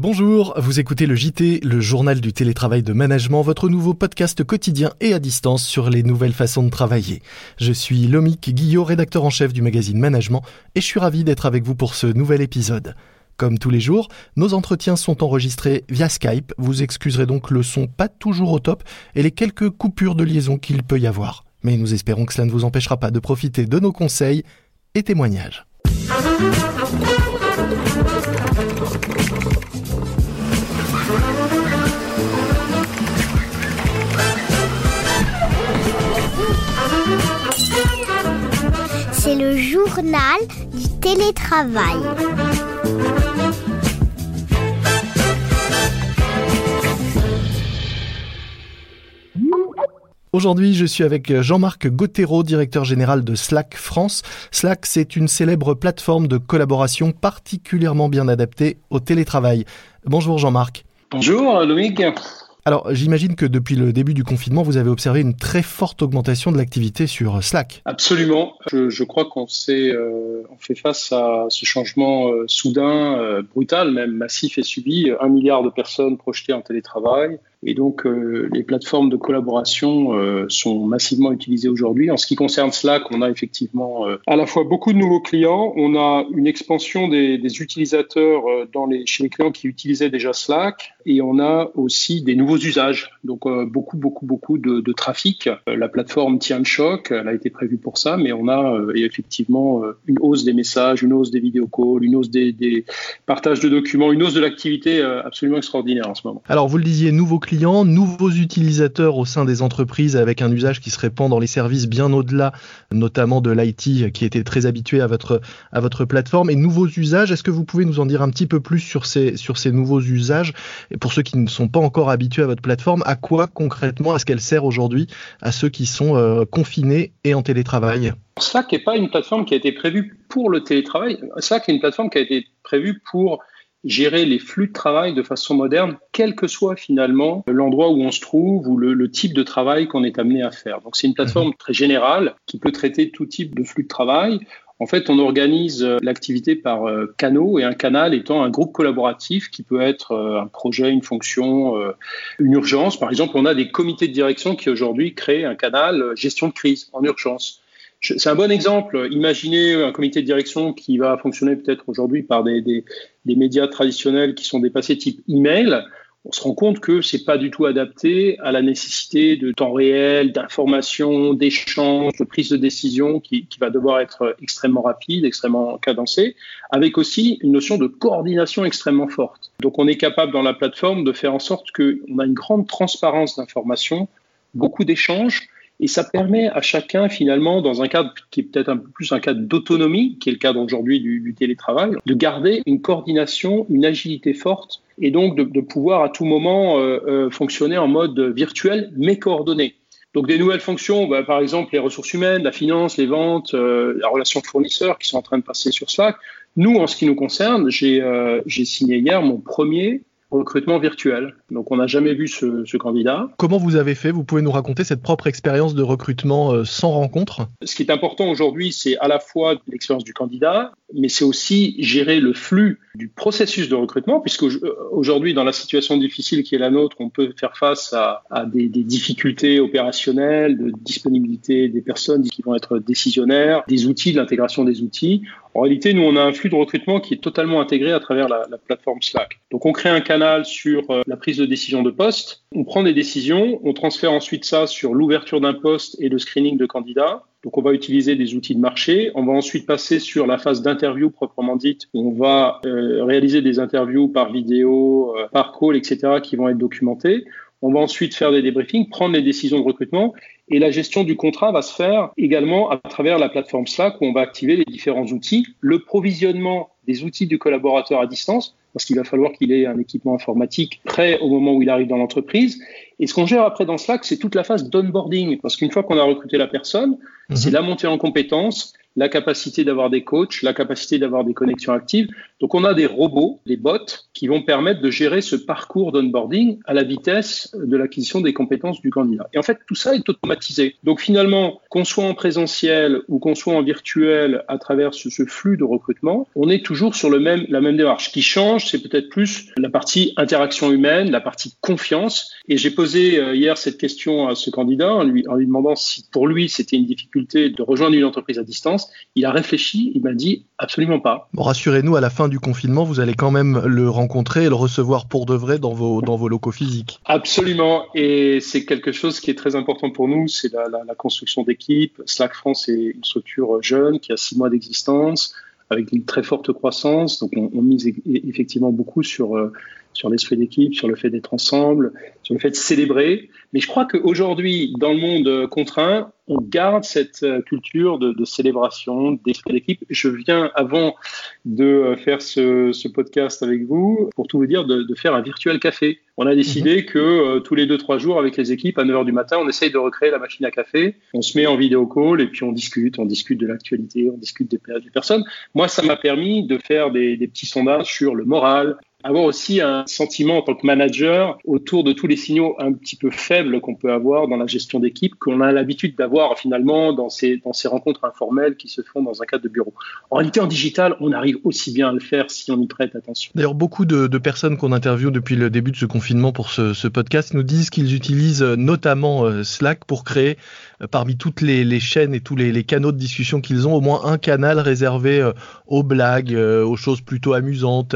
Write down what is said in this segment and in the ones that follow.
Bonjour, vous écoutez le JT, le journal du télétravail de management, votre nouveau podcast quotidien et à distance sur les nouvelles façons de travailler. Je suis Lomique Guillot, rédacteur en chef du magazine Management, et je suis ravi d'être avec vous pour ce nouvel épisode. Comme tous les jours, nos entretiens sont enregistrés via Skype, vous excuserez donc le son pas toujours au top et les quelques coupures de liaison qu'il peut y avoir. Mais nous espérons que cela ne vous empêchera pas de profiter de nos conseils et témoignages. Journal du télétravail. Aujourd'hui, je suis avec Jean-Marc Gauthéreau, directeur général de Slack France. Slack, c'est une célèbre plateforme de collaboration particulièrement bien adaptée au télétravail. Bonjour Jean-Marc. Bonjour Lomique. Alors, j'imagine que depuis le début du confinement, vous avez observé une très forte augmentation de l'activité sur Slack. Absolument. Je, crois qu'on euh, fait face à ce changement euh, soudain, euh, brutal, même massif et subi. Un milliard de personnes projetées en télétravail, et donc, euh, les plateformes de collaboration euh, sont massivement utilisées aujourd'hui. En ce qui concerne Slack, on a effectivement euh, à la fois beaucoup de nouveaux clients, on a une expansion des, des utilisateurs dans les, chez les clients qui utilisaient déjà Slack, et on a aussi des nouveaux usages. Donc, beaucoup, beaucoup, beaucoup de, de, trafic. la plateforme tient le choc, elle a été prévue pour ça, mais on a effectivement une hausse des messages, une hausse des vidéos calls, une hausse des, des partages de documents, une hausse de l'activité absolument extraordinaire en ce moment. Alors, vous le disiez, nouveaux clients, nouveaux utilisateurs au sein des entreprises avec un usage qui se répand dans les services bien au-delà, notamment de l'IT qui était très habitué à votre, à votre plateforme et nouveaux usages. Est-ce que vous pouvez nous en dire un petit peu plus sur ces, sur ces nouveaux usages? Et pour ceux qui ne sont pas encore habitués à votre plateforme, à quoi concrètement est-ce qu'elle sert aujourd'hui à ceux qui sont euh, confinés et en télétravail? Slack n'est pas une plateforme qui a été prévue pour le télétravail. Slack est une plateforme qui a été prévue pour gérer les flux de travail de façon moderne, quel que soit finalement l'endroit où on se trouve ou le, type de travail qu'on est amené à faire. Donc c'est une plateforme très générale qui peut traiter tout type de flux de travail. En fait, on organise euh, l'activité par euh, canaux et un canal étant un groupe collaboratif qui peut être euh, un projet, une fonction, une urgence. Par exemple, on a des comités de direction qui aujourd'hui créent un canal gestion de crise en urgence. C'est un bon exemple. Imaginez un comité de direction qui va fonctionner peut-être aujourd'hui par des, médias traditionnels qui sont dépassés type email. On se rend compte que c'est pas du tout adapté à la nécessité de temps réel, d'information, d'échange, de prise de décision qui, qui, va devoir être extrêmement rapide, extrêmement cadencée, avec aussi une notion de coordination extrêmement forte. Donc on est capable dans la plateforme de faire en sorte qu'on a une grande transparence d'information, beaucoup d'échanges, et ça permet à chacun, finalement, dans un cadre qui est peut-être un peu plus un cadre d'autonomie, qui est le cadre aujourd'hui du, télétravail, de garder une coordination, une agilité forte, et donc de, pouvoir à tout moment euh, euh, fonctionner en mode virtuel, mais coordonné. Donc des nouvelles fonctions, bah, par exemple les ressources humaines, la finance, les ventes, euh, la relation fournisseur qui sont en train de passer sur Slack. Nous, en ce qui nous concerne, j'ai signé hier mon premier recrutement virtuel. Donc on n'a jamais vu ce, ce, candidat. Comment vous avez fait? Vous pouvez nous raconter cette propre expérience de recrutement euh, sans rencontre? Ce qui est important aujourd'hui, c'est à la fois l'expérience du candidat, mais c'est aussi gérer le flux du processus de recrutement, puisque aujourd'hui, dans la situation difficile qui est la nôtre, on peut faire face à, à des, des, difficultés opérationnelles, de disponibilité des personnes qui vont être décisionnaires, des outils, de l'intégration des outils. En réalité, nous, on a un flux de recrutement qui est totalement intégré à travers la, la plateforme Slack. Donc, on crée un canal sur euh, la prise de décision de poste, on prend des décisions, on transfère ensuite ça sur l'ouverture d'un poste et le screening de candidats. Donc, on va utiliser des outils de marché. On va ensuite passer sur la phase d'interview proprement dite. On va euh, réaliser des interviews par vidéo, euh, par call, etc., qui vont être documentées. On va ensuite faire des débriefings, prendre les décisions de recrutement et la gestion du contrat va se faire également à travers la plateforme Slack où on va activer les différents outils, le provisionnement des outils du collaborateur à distance parce qu'il va falloir qu'il ait un équipement informatique prêt au moment où il arrive dans l'entreprise. Et ce qu'on gère après dans Slack, c'est toute la phase d'onboarding parce qu'une fois qu'on a recruté la personne, mhm. c'est la montée en compétences, la capacité d'avoir des coachs, la capacité d'avoir des connexions actives. Donc on a des robots, des bots, qui vont permettre de gérer ce parcours d'onboarding à la vitesse de l'acquisition des compétences du candidat. Et en fait, tout ça est automatisé. Donc finalement, qu'on soit en présentiel ou qu'on soit en virtuel à travers ce, flux de recrutement, on est toujours sur la même démarche. Ce qui change, c'est peut-être plus la partie interaction humaine, la partie confiance. Et j'ai posé euh, hier cette question à ce candidat en lui demandant si pour lui c'était une difficulté de rejoindre une entreprise à distance. Il a réfléchi, il m'a dit absolument pas. Rassurez-nous, à la fin du confinement, vous allez quand même le rencontrer et le recevoir pour de vrai dans vos, dans vos locaux physiques. Absolument. Et c'est quelque chose qui est très important pour nous, c'est la, la, la, construction d'équipe. Slack France est une structure jeune qui a six mois d'existence avec une très forte croissance. Donc on, on mise e-, effectivement beaucoup sur, euh, sur l'esprit d'équipe, sur le fait d'être ensemble, sur le fait de célébrer. Mais je crois qu'aujourd'hui, dans le monde contraint, on garde cette euh, culture de, de célébration, d'esprit d'équipe. Je viens, avant de euh, faire ce, ce, podcast avec vous, pour tout vous dire, de, de, faire un virtuel café. On a décidé mhm. que euh, tous les deux, trois jours, avec les équipes, à 9 h du matin, on essaye de recréer la machine à café. On se met en vidéo call et puis on discute, on discute de l'actualité, on discute des, des personnes. Moi, ça m'a permis de faire des, des petits sondages sur le moral, avoir aussi un sentiment en tant que manager autour de tous les signaux un petit peu faibles qu'on peut avoir dans la gestion d'équipe, qu'on a l'habitude d'avoir finalement dans ces, dans ces rencontres informelles qui se font dans un cadre de bureau. En réalité, en digital, on arrive aussi bien à le faire si on y prête attention. D'ailleurs, beaucoup de, personnes qu'on interviewe depuis le début de ce confinement pour ce, podcast nous disent qu'ils utilisent notamment euh, Slack pour créer euh, parmi toutes les, chaînes et tous les, canaux de discussion qu'ils ont, au moins un canal réservé euh, aux blagues, aux choses plutôt amusantes,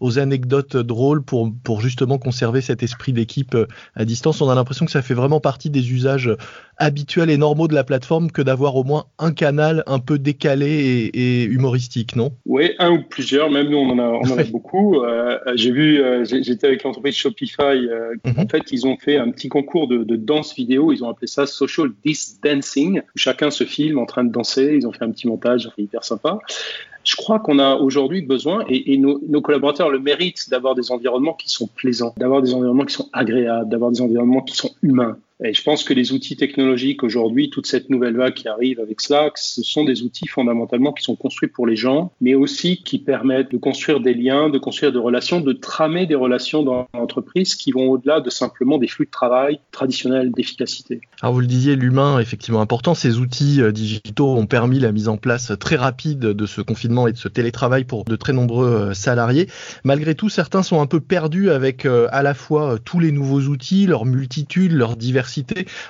aux anecdotes drôles pour, pour justement conserver cet esprit d'équipe euh, à distance. On a l'impression que ça fait vraiment partie des usages habituels et normaux de la plateforme que d'avoir au moins un canal un peu décalé et, et humoristique, non? Oui, un ou plusieurs. Même nous, on en a, on en a beaucoup. Euh, j'ai vu, euh, j'étais avec l'entreprise Shopify. Euh, mm -hmm. En fait, ils ont fait un petit concours de, de, danse vidéo. Ils ont appelé ça Social This Dancing. Chacun se filme en train de danser. Ils ont fait un petit montage hyper sympa je crois qu'on a aujourd'hui besoin, et, nos, nos, collaborateurs le méritent, d'avoir des environnements qui sont plaisants, d'avoir des environnements qui sont agréables, d'avoir des environnements qui sont humains. Et je pense que les outils technologiques aujourd'hui, toute cette nouvelle vague qui arrive avec Slack, ce sont des outils fondamentalement qui sont construits pour les gens, mais aussi qui permettent de construire des liens, de construire des relations, de tramer des relations dans l'entreprise qui vont au-delà de simplement des flux de travail traditionnels d'efficacité. Alors vous le disiez, l'humain est effectivement important. Ces outils euh, digitaux ont permis la mise en place très rapide de ce confinement et de ce télétravail pour de très nombreux euh, salariés. Malgré tout, certains sont un peu perdus avec euh, à la fois tous les nouveaux outils, leur multitude, leur diversité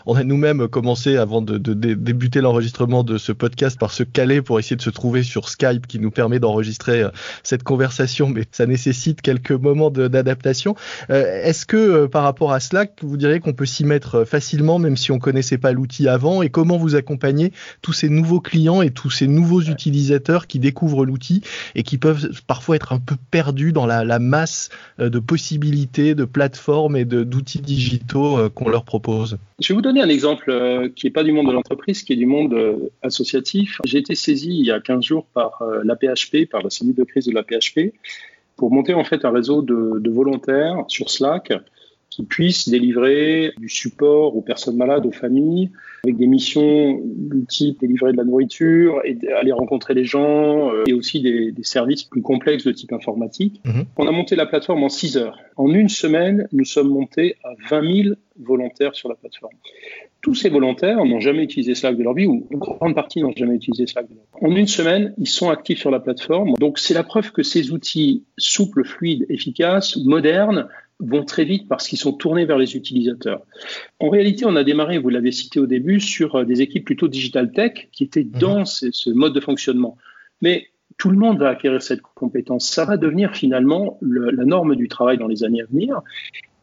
on a nous-mêmes commencé avant de, de, de débuter l'enregistrement de ce podcast par se caler pour essayer de se trouver sur Skype qui nous permet d'enregistrer euh, cette conversation, mais ça nécessite quelques moments d'adaptation. Euh, Est-ce que euh, par rapport à Slack, vous diriez qu'on peut s'y mettre facilement, même si on connaissait pas l'outil avant, et comment vous accompagnez tous ces nouveaux clients et tous ces nouveaux utilisateurs qui découvrent l'outil et qui peuvent parfois être un peu perdus dans la, la masse de possibilités, de plateformes et d'outils digitaux qu'on leur propose? Je vais vous donner un exemple euh, qui n'est pas du monde de l'entreprise, qui est du monde euh, associatif. J'ai été saisi il y a 15 jours par euh, la PHP, par la cellule de crise de la PHP, pour monter en fait un réseau de, de volontaires sur Slack qui puissent délivrer du support aux personnes malades, aux familles, avec des missions du type délivrer de la nourriture, et aller rencontrer les gens, euh, et aussi des, des, services plus complexes de type informatique. Mmh. On a monté la plateforme en 6 heures. En une semaine, nous sommes montés à 20 000 volontaires sur la plateforme. Tous ces volontaires n'ont jamais utilisé Slack de leur vie, ou une grande partie n'ont jamais utilisé Slack de leur vie. En une semaine, ils sont actifs sur la plateforme. Donc c'est la preuve que ces outils souples, fluides, efficaces, modernes, vont très vite parce qu'ils sont tournés vers les utilisateurs. En réalité, on a démarré, vous l'avez cité au début, sur euh, des équipes plutôt digital tech qui étaient mhm. dans ce, ce mode de fonctionnement. Mais tout le monde va acquérir cette compétence. Ça va devenir finalement le, la norme du travail dans les années à venir.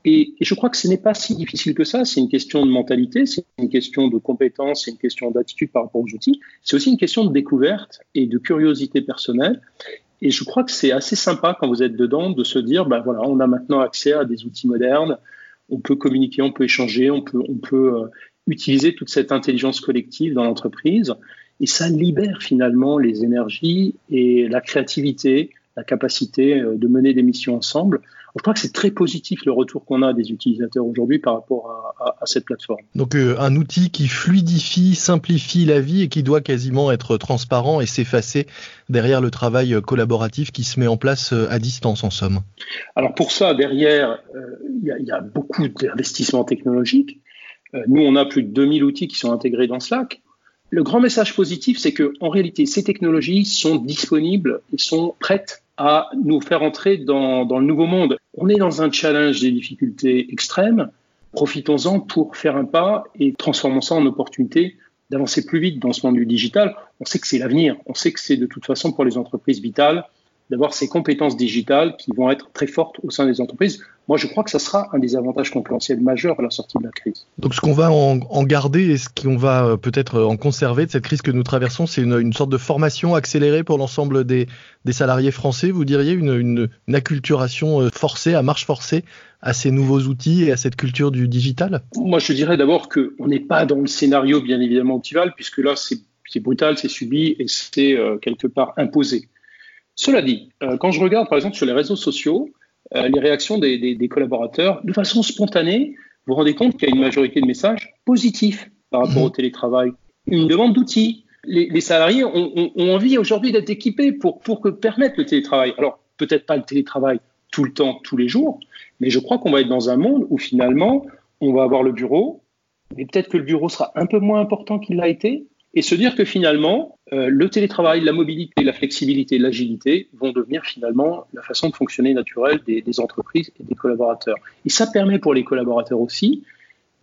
Et, et je crois que ce n'est pas si difficile que ça. C'est une question de mentalité, c'est une question de compétence, c'est une question d'attitude par rapport aux outils. C'est aussi une question de découverte et de curiosité personnelle. Et je crois que c'est assez sympa quand vous êtes dedans de se dire, ben voilà, on a maintenant accès à des outils modernes, on peut communiquer, on peut échanger, on peut, on peut euh, utiliser toute cette intelligence collective dans l'entreprise. Et ça libère finalement les énergies et la créativité, la capacité euh, de mener des missions ensemble. Je crois que c'est très positif le retour qu'on a des utilisateurs aujourd'hui par rapport à, cette plateforme. Donc euh, un outil qui fluidifie, simplifie la vie et qui doit quasiment être transparent et s'effacer derrière le travail collaboratif qui se met en place à distance en somme. Alors pour ça, derrière, il y, y, a beaucoup d'investissements technologiques. nous, on a plus de 2000 outils qui sont intégrés dans Slack. Le grand message positif, c'est que en réalité, ces technologies sont disponibles et sont prêtes à nous faire entrer dans, dans, le nouveau monde. On est dans un challenge des difficultés extrêmes. Profitons-en pour faire un pas et transformons ça en opportunité d'avancer plus vite dans ce monde du digital. On sait que c'est l'avenir. On sait que c'est de toute façon pour les entreprises vitales d'avoir ces compétences digitales qui vont être très fortes au sein des entreprises. Moi, je crois que ça sera un des avantages concurrentiels majeurs à la sortie de la crise. Donc, ce qu'on va en, garder et ce qu'on va euh, peut-être en conserver de cette crise que nous traversons, c'est une, sorte de formation accélérée pour l'ensemble des, salariés français, vous diriez, une, acculturation euh, forcée, à marche forcée à ces nouveaux outils et à cette culture du digital? Moi, je dirais d'abord qu'on n'est pas dans le scénario, bien évidemment, optimal, puisque là, c'est brutal, c'est subi et c'est euh, quelque part imposé. Cela dit, euh, quand je regarde par exemple sur les réseaux sociaux, euh, les réactions des, collaborateurs, de façon spontanée, vous vous rendez compte qu'il y a une majorité de messages positifs par rapport au mhm. télétravail. Une demande d'outils. Les, salariés ont, envie aujourd'hui d'être équipés pour, pour que permettre le télétravail. Alors, peut-être pas le télétravail tout le temps, tous les jours, mais je crois qu'on va être dans un monde où finalement, on va avoir le bureau, mais peut-être que le bureau sera un peu moins important qu'il l'a été, et se dire que finalement, euh, le télétravail, la mobilité, la flexibilité, l'agilité vont devenir finalement la façon de fonctionner naturelle des, entreprises et des collaborateurs. Et ça permet pour les collaborateurs aussi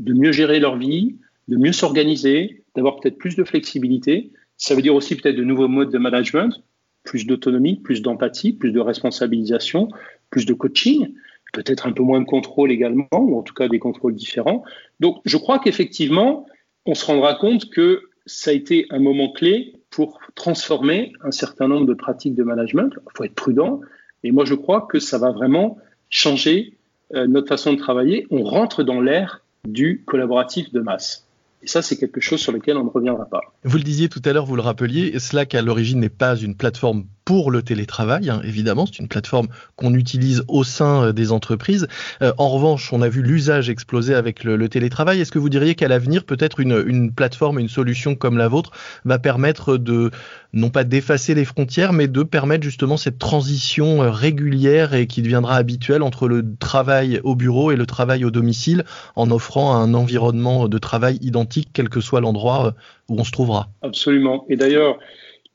de mieux gérer leur vie, de mieux s'organiser, d'avoir peut-être plus de flexibilité. Ça veut dire aussi peut-être de nouveaux modes de management, plus d'autonomie, plus d'empathie, plus de responsabilisation, plus de coaching, peut-être un peu moins de contrôle également, ou en tout cas des contrôles différents. Donc je crois qu'effectivement, on se rendra compte que ça a été un moment clé pour transformer un certain nombre de pratiques de management. Il faut être prudent, et moi je crois que ça va vraiment changer euh, notre façon de travailler. On rentre dans l'ère du collaboratif de masse. Et ça, c'est quelque chose sur lequel on ne reviendra pas. Vous le disiez tout à l'heure, vous le rappeliez, Slack à l'origine n'est pas une plateforme pour le télétravail, hein, évidemment, c'est une plateforme qu'on utilise au sein euh, des entreprises. Euh, en revanche, on a vu l'usage exploser avec le, télétravail. Est-ce que vous diriez qu'à l'avenir, peut-être une, une, plateforme, une solution comme la vôtre va permettre de, non pas d'effacer les frontières, mais de permettre justement cette transition euh, régulière et qui deviendra habituelle entre le travail au bureau et le travail au domicile, en offrant un environnement de travail identique, quel que soit l'endroit où on se trouvera? Absolument. Et d'ailleurs,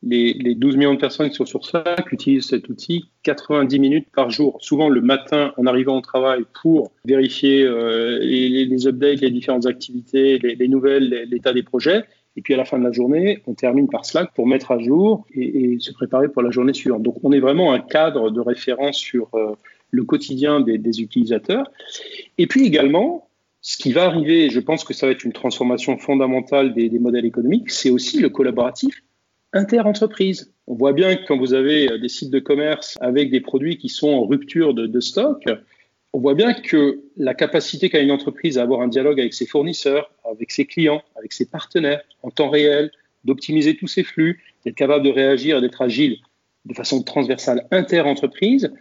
les, les, 12 millions de personnes qui sont sur Slack utilisent cet outil 90 minutes par jour, souvent le matin en arrivant au travail pour vérifier euh, les, updates, les différentes activités, les, les nouvelles, l'état des projets. Et puis à la fin de la journée, on termine par Slack pour mettre à jour et, se préparer pour la journée suivante. Donc on est vraiment un cadre de référence sur euh, le quotidien des, utilisateurs. Et puis également, ce qui va arriver, et je pense que ça va être une transformation fondamentale des modèles économiques, c'est aussi le collaboratif inter-entreprise. On voit bien que quand vous avez euh, des sites de commerce avec des produits qui sont en rupture de, stock, on voit bien que la capacité qu'a une entreprise à avoir un dialogue avec ses fournisseurs, avec ses clients, avec ses partenaires en temps réel, d'optimiser tous ses flux, d'être capable de réagir d'être agile de façon transversale inter-entreprise,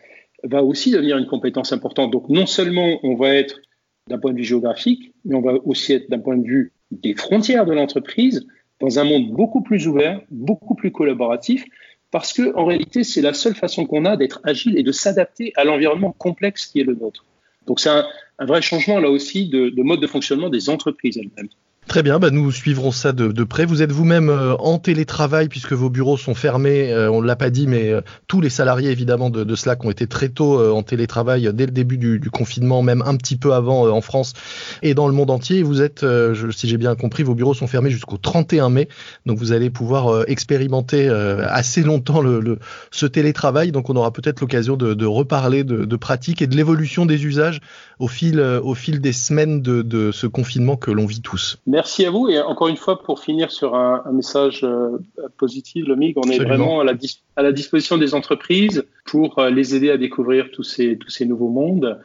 va aussi devenir une compétence importante. Donc non seulement on va être d'un point de vue géographique, mais on va aussi être d'un point de vue des frontières de l'entreprise, dans un monde beaucoup plus ouvert, beaucoup plus collaboratif, parce que en réalité, c'est la seule façon qu'on a d'être agile et de s'adapter à l'environnement complexe qui est le nôtre. Donc c'est un, vrai changement là aussi de, de mode de fonctionnement des entreprises elles-mêmes. Très bien, bah nous suivrons ça de, de près. Vous êtes vous-même euh, en télétravail puisque vos bureaux sont fermés. Euh, on ne l'a pas dit, mais euh, tous les salariés évidemment de, de, ont été très tôt en télétravail dès le début du, du, confinement, même un petit peu avant en France et dans le monde entier. Vous êtes, je, si j'ai bien compris, vos bureaux sont fermés jusqu'au 31 mai, donc vous allez pouvoir expérimenter assez longtemps le, le, ce télétravail. Donc on aura peut-être l'occasion de, de, reparler de, de pratiques et de l'évolution des usages au fil, au fil des semaines de, de ce confinement que l'on vit tous. Merci à vous. Et encore une fois, pour finir sur un, message euh, positif, Lomig, on est vraiment à la, à la, disposition des entreprises pour euh, les aider à découvrir tous ces, tous ces nouveaux mondes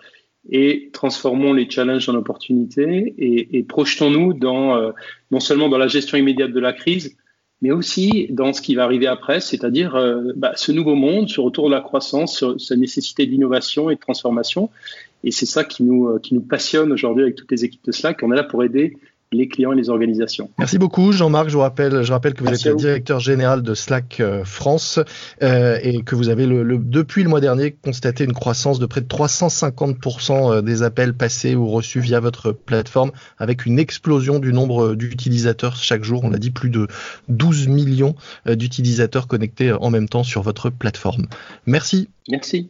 et transformons les challenges en opportunités et, projetons-nous dans, euh, non seulement dans la gestion immédiate de la crise, mais aussi dans ce qui va arriver après, c'est-à-dire euh, bah, ce nouveau monde, ce retour de la croissance, sa nécessité d'innovation et de transformation. Et c'est ça qui nous, euh, qui nous passionne aujourd'hui avec toutes les équipes de Slack. On est là pour aider les clients et les organisations. Merci beaucoup Jean-Marc. Je vous rappelle, je rappelle que vous êtes le directeur général de Slack euh, France euh, et que vous avez le, depuis le mois dernier constaté une croissance de près de 350% euh, des appels passés ou reçus via votre plateforme avec une explosion du nombre d'utilisateurs chaque jour. On l'a dit, plus de 12 millions d'utilisateurs connectés en même temps sur votre plateforme. Merci. Merci.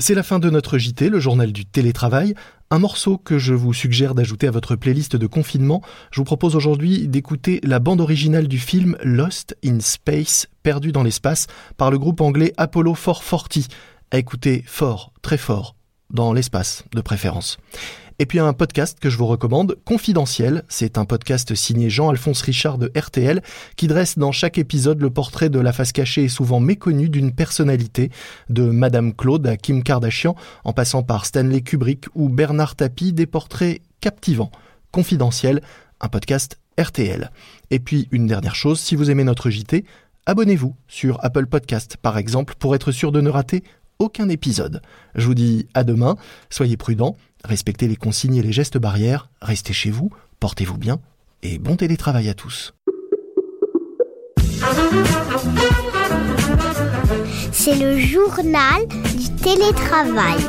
C'est la fin de notre JT, le journal du télétravail. Un morceau que je vous suggère d'ajouter à votre playlist de confinement. Je vous propose aujourd'hui d'écouter la bande originale du film Lost in Space, perdu dans l'espace, par le groupe anglais Apollo 440. À écouter fort, très fort, dans l'espace de préférence. Et puis un podcast que je vous recommande, Confidentiel. C'est un podcast signé Jean-Alphonse Richard de RTL qui dresse dans chaque épisode le portrait de la face cachée et souvent méconnue d'une personnalité, de Madame Claude à Kim Kardashian, en passant par Stanley Kubrick ou Bernard Tapie, des portraits captivants. Confidentiel, un podcast RTL. Et puis une dernière chose, si vous aimez notre JT, abonnez-vous sur Apple Podcast par exemple pour être sûr de ne rater aucun épisode. Je vous dis à demain, soyez prudents, respectez les consignes et les gestes barrières, restez chez vous, portez-vous bien et bon télétravail à tous. C'est le journal du télétravail.